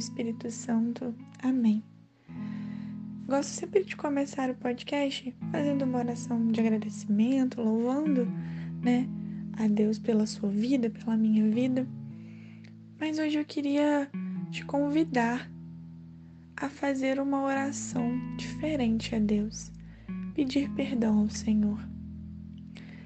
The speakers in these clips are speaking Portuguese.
Espírito Santo. Amém. Gosto sempre de começar o podcast fazendo uma oração de agradecimento, louvando, né, a Deus pela sua vida, pela minha vida. Mas hoje eu queria te convidar a fazer uma oração diferente a Deus, pedir perdão ao Senhor.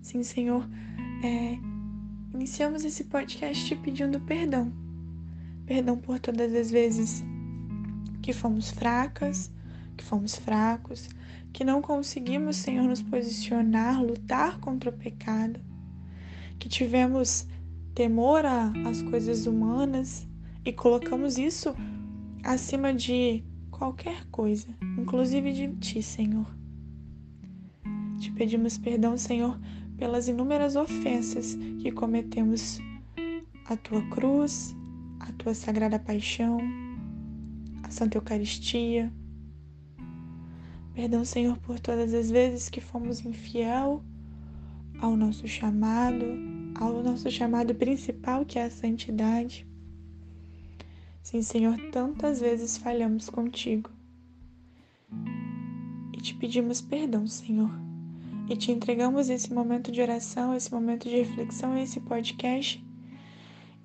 Sim, Senhor, é, iniciamos esse podcast pedindo perdão Perdão por todas as vezes que fomos fracas, que fomos fracos, que não conseguimos, Senhor, nos posicionar, lutar contra o pecado, que tivemos temor às coisas humanas e colocamos isso acima de qualquer coisa, inclusive de Ti, Senhor. Te pedimos perdão, Senhor, pelas inúmeras ofensas que cometemos à Tua cruz, a tua sagrada paixão, a Santa Eucaristia. Perdão, Senhor, por todas as vezes que fomos infiel ao nosso chamado, ao nosso chamado principal, que é a santidade. Sim, Senhor, tantas vezes falhamos contigo. E te pedimos perdão, Senhor. E te entregamos esse momento de oração, esse momento de reflexão, esse podcast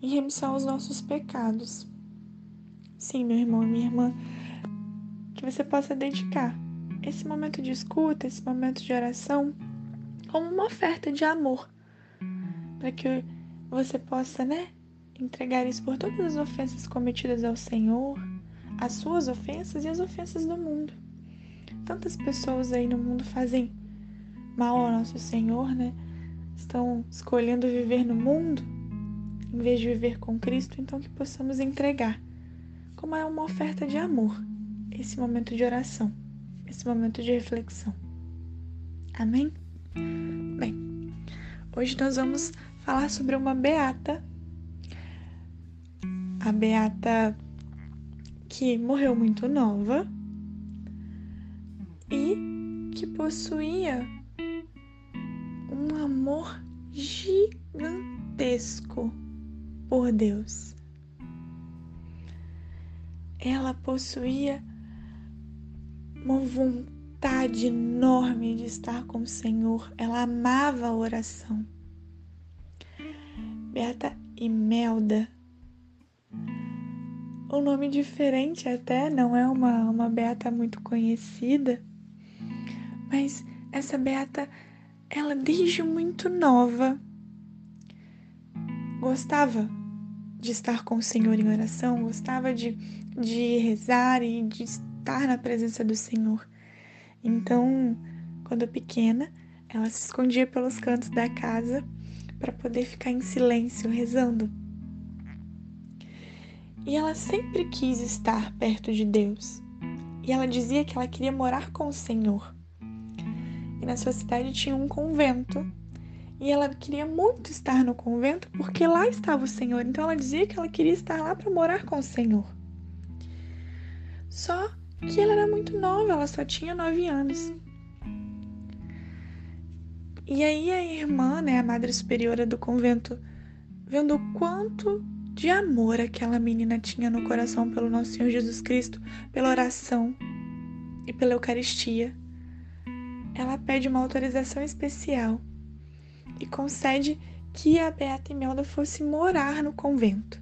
e remissão aos nossos pecados. Sim, meu irmão e minha irmã, que você possa dedicar esse momento de escuta, esse momento de oração, como uma oferta de amor, para que você possa, né, entregar isso por todas as ofensas cometidas ao Senhor, as suas ofensas e as ofensas do mundo. Tantas pessoas aí no mundo fazem mal ao nosso Senhor, né? Estão escolhendo viver no mundo em vez de viver com Cristo, então que possamos entregar, como é uma oferta de amor, esse momento de oração, esse momento de reflexão. Amém? Bem, hoje nós vamos falar sobre uma beata, a beata que morreu muito nova e que possuía um amor gigantesco por Deus. Ela possuía uma vontade enorme de estar com o Senhor. Ela amava a oração. Beata Imelda. Um nome diferente até, não é uma, uma beata muito conhecida, mas essa beata, ela desde muito nova gostava de estar com o Senhor em oração, gostava de, de rezar e de estar na presença do Senhor. Então, quando pequena, ela se escondia pelos cantos da casa para poder ficar em silêncio, rezando. E ela sempre quis estar perto de Deus. E ela dizia que ela queria morar com o Senhor. E na sua cidade tinha um convento e ela queria muito estar no convento porque lá estava o Senhor. Então ela dizia que ela queria estar lá para morar com o Senhor. Só que ela era muito nova, ela só tinha nove anos. E aí a irmã, né, a madre superiora do convento, vendo o quanto de amor aquela menina tinha no coração pelo nosso Senhor Jesus Cristo, pela oração e pela Eucaristia, ela pede uma autorização especial e concede que a Beata Imelda fosse morar no convento.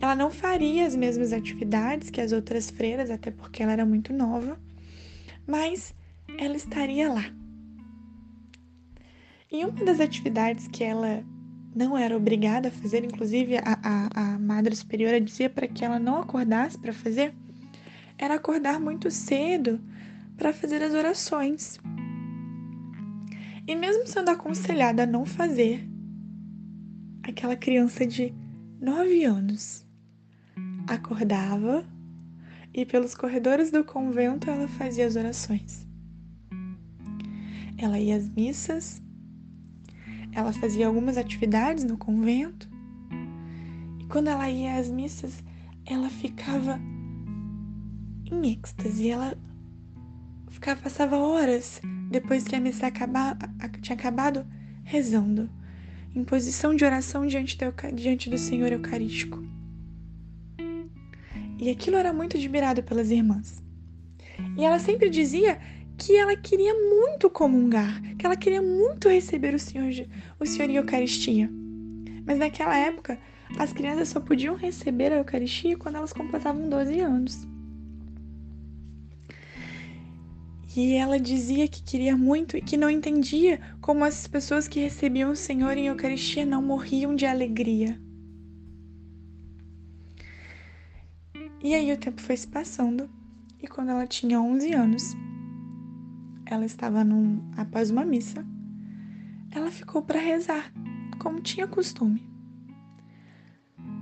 Ela não faria as mesmas atividades que as outras freiras, até porque ela era muito nova, mas ela estaria lá. E uma das atividades que ela não era obrigada a fazer, inclusive a, a, a Madre Superiora dizia para que ela não acordasse para fazer, era acordar muito cedo para fazer as orações. E mesmo sendo aconselhada a não fazer, aquela criança de nove anos. Acordava e pelos corredores do convento ela fazia as orações. Ela ia às missas, ela fazia algumas atividades no convento, e quando ela ia às missas, ela ficava em êxtase, ela ficava, passava horas depois que a missa acaba, tinha acabado rezando, em posição de oração diante do, diante do Senhor Eucarístico. E aquilo era muito admirado pelas irmãs. E ela sempre dizia que ela queria muito comungar, que ela queria muito receber o Senhor, o Senhor em Eucaristia. Mas naquela época, as crianças só podiam receber a Eucaristia quando elas completavam 12 anos. E ela dizia que queria muito e que não entendia como as pessoas que recebiam o Senhor em Eucaristia não morriam de alegria. E aí o tempo foi se passando e quando ela tinha 11 anos, ela estava num, após uma missa, ela ficou para rezar, como tinha costume.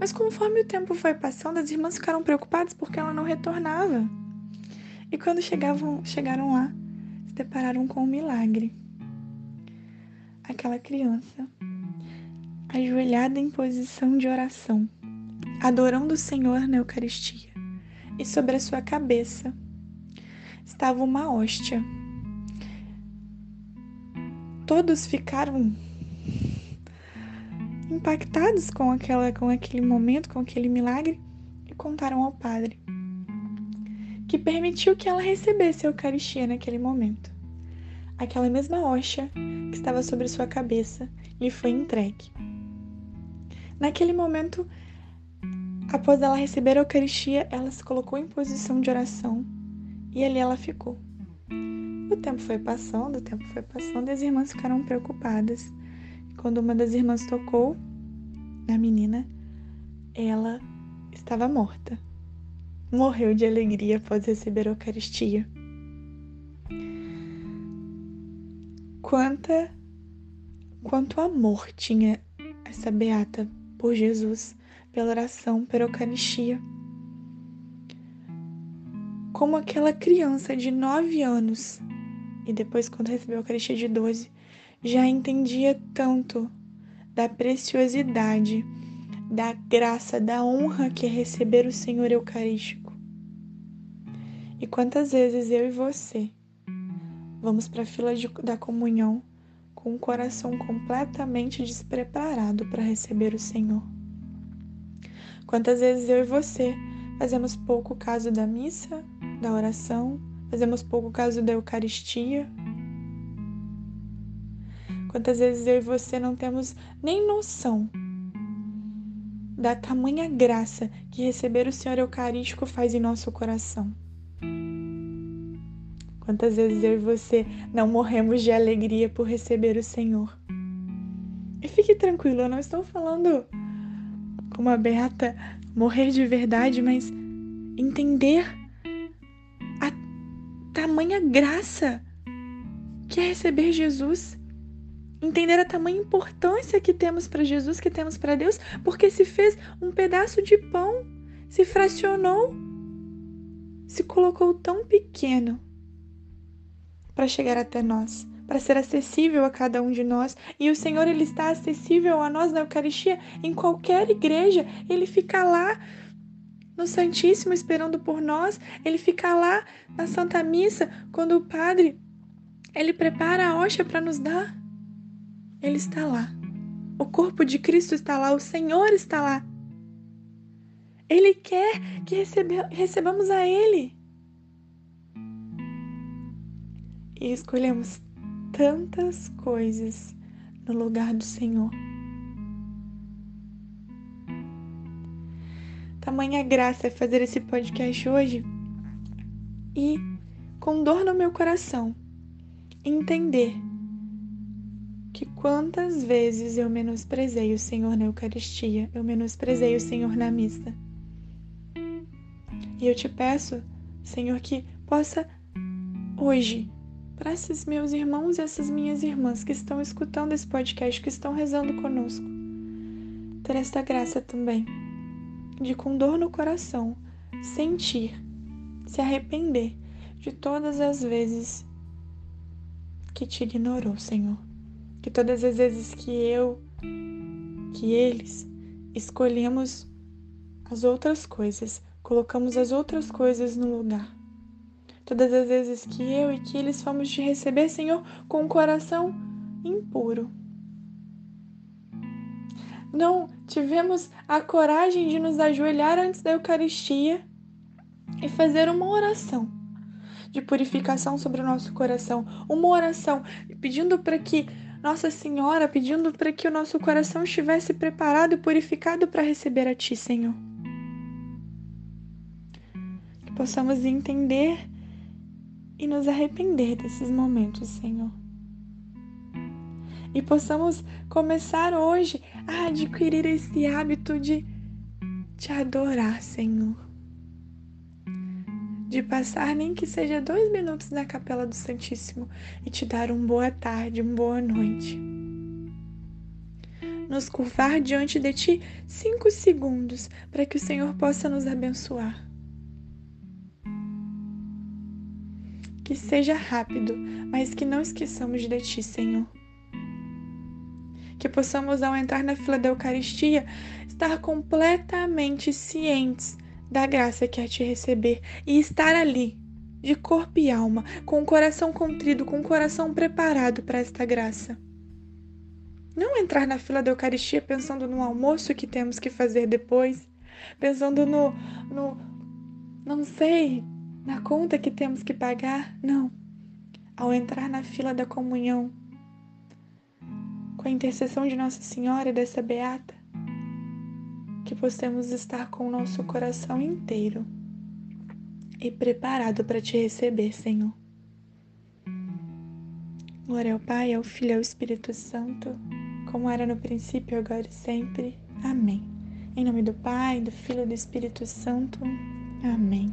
Mas conforme o tempo foi passando, as irmãs ficaram preocupadas porque ela não retornava. E quando chegavam, chegaram lá, se depararam com um milagre. Aquela criança, ajoelhada em posição de oração, adorando o Senhor na Eucaristia, e sobre a sua cabeça estava uma hóstia. Todos ficaram impactados com, aquela, com aquele momento, com aquele milagre, e contaram ao padre que permitiu que ela recebesse a Eucaristia naquele momento. Aquela mesma hoxa que estava sobre sua cabeça lhe foi entregue. Naquele momento, após ela receber a Eucaristia, ela se colocou em posição de oração e ali ela ficou. O tempo foi passando, o tempo foi passando e as irmãs ficaram preocupadas. Quando uma das irmãs tocou na menina, ela estava morta morreu de alegria após receber a Eucaristia. Quanta, quanto amor tinha essa beata por Jesus, pela oração, pela Eucaristia. Como aquela criança de nove anos, e depois, quando recebeu a Eucaristia de doze, já entendia tanto da preciosidade, da graça, da honra que é receber o Senhor Eucarístico. E quantas vezes eu e você vamos para a fila de, da comunhão com o coração completamente despreparado para receber o Senhor? Quantas vezes eu e você fazemos pouco caso da missa, da oração, fazemos pouco caso da Eucaristia? Quantas vezes eu e você não temos nem noção da tamanha graça que receber o Senhor Eucarístico faz em nosso coração? Quantas vezes eu e você não morremos de alegria por receber o Senhor? E fique tranquilo, eu não estou falando como a beata morrer de verdade, mas entender a tamanha graça que é receber Jesus. Entender a tamanha importância que temos para Jesus, que temos para Deus, porque se fez um pedaço de pão, se fracionou, se colocou tão pequeno para chegar até nós, para ser acessível a cada um de nós. E o Senhor ele está acessível a nós na Eucaristia, em qualquer igreja, ele fica lá no Santíssimo esperando por nós, ele fica lá na Santa Missa quando o padre ele prepara a hoxa para nos dar. Ele está lá. O corpo de Cristo está lá, o Senhor está lá. Ele quer que receba, recebamos a Ele. e escolhemos tantas coisas no lugar do Senhor. Tamanha graça é fazer esse podcast hoje e, com dor no meu coração, entender que quantas vezes eu menosprezei o Senhor na Eucaristia, eu menosprezei o Senhor na missa. E eu te peço, Senhor, que possa hoje para esses meus irmãos e essas minhas irmãs que estão escutando esse podcast, que estão rezando conosco. ter esta graça também de, com dor no coração, sentir, se arrepender de todas as vezes que te ignorou, Senhor. Que todas as vezes que eu, que eles, escolhemos as outras coisas, colocamos as outras coisas no lugar. Todas as vezes que eu e que eles fomos te receber, Senhor, com um coração impuro. Não tivemos a coragem de nos ajoelhar antes da Eucaristia e fazer uma oração de purificação sobre o nosso coração, uma oração pedindo para que Nossa Senhora, pedindo para que o nosso coração estivesse preparado e purificado para receber a Ti, Senhor. Que possamos entender e nos arrepender desses momentos, Senhor. E possamos começar hoje a adquirir esse hábito de te adorar, Senhor. De passar nem que seja dois minutos na capela do Santíssimo e te dar um boa tarde, uma boa noite. Nos curvar diante de ti cinco segundos para que o Senhor possa nos abençoar. que seja rápido, mas que não esqueçamos de Ti, Senhor. Que possamos, ao entrar na fila da Eucaristia, estar completamente cientes da graça que é te receber e estar ali, de corpo e alma, com o coração contrido, com o coração preparado para esta graça. Não entrar na fila da Eucaristia pensando no almoço que temos que fazer depois, pensando no, no não sei, na conta que temos que pagar, não. Ao entrar na fila da comunhão, com a intercessão de Nossa Senhora e dessa beata, que possamos estar com o nosso coração inteiro e preparado para te receber, Senhor. Glória ao Pai, ao Filho e ao Espírito Santo, como era no princípio, agora e sempre. Amém. Em nome do Pai, do Filho e do Espírito Santo. Amém.